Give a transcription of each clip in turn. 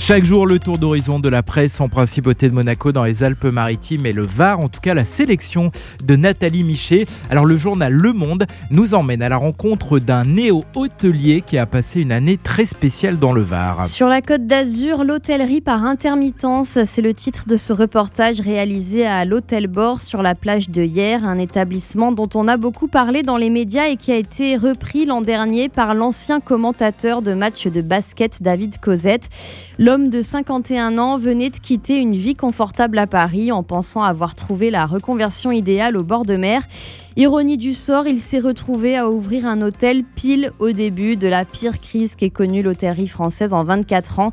Chaque jour, le tour d'horizon de la presse en principauté de Monaco dans les Alpes-Maritimes et le Var, en tout cas la sélection de Nathalie Michet. Alors le journal Le Monde nous emmène à la rencontre d'un néo-hôtelier qui a passé une année très spéciale dans le Var. Sur la côte d'Azur, l'hôtellerie par intermittence, c'est le titre de ce reportage réalisé à l'Hôtel Bord sur la plage de Hier, un établissement dont on a beaucoup parlé dans les médias et qui a été repris l'an dernier par l'ancien commentateur de match de basket David Cosette. L'homme de 51 ans venait de quitter une vie confortable à Paris en pensant avoir trouvé la reconversion idéale au bord de mer. Ironie du sort, il s'est retrouvé à ouvrir un hôtel pile au début de la pire crise qu'ait connue l'hôtellerie française en 24 ans.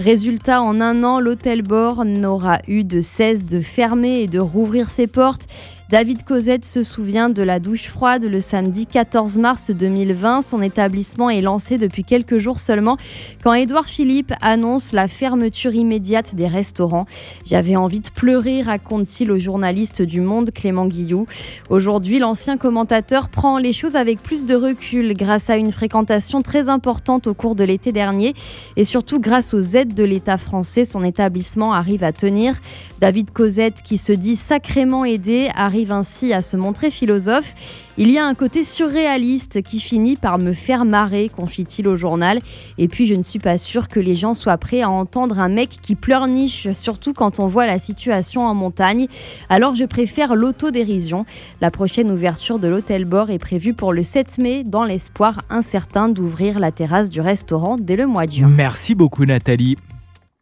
Résultat, en un an, l'hôtel Bord n'aura eu de cesse de fermer et de rouvrir ses portes. David Cosette se souvient de la douche froide le samedi 14 mars 2020. Son établissement est lancé depuis quelques jours seulement quand Édouard Philippe annonce la fermeture immédiate des restaurants. J'avais envie de pleurer, raconte-t-il au journaliste du Monde Clément Guillou. Aujourd'hui, l'ancien commentateur prend les choses avec plus de recul grâce à une fréquentation très importante au cours de l'été dernier et surtout grâce aux aides de l'État français, son établissement arrive à tenir. David Cosette, qui se dit sacrément aidé, arrive ainsi à se montrer philosophe. Il y a un côté surréaliste qui finit par me faire marrer, confie-t-il au journal. Et puis je ne suis pas sûre que les gens soient prêts à entendre un mec qui pleurniche, surtout quand on voit la situation en montagne. Alors je préfère l'autodérision. La prochaine ouverture de l'hôtel Bord est prévue pour le 7 mai, dans l'espoir incertain d'ouvrir la terrasse du restaurant dès le mois de juin. Merci beaucoup Nathalie.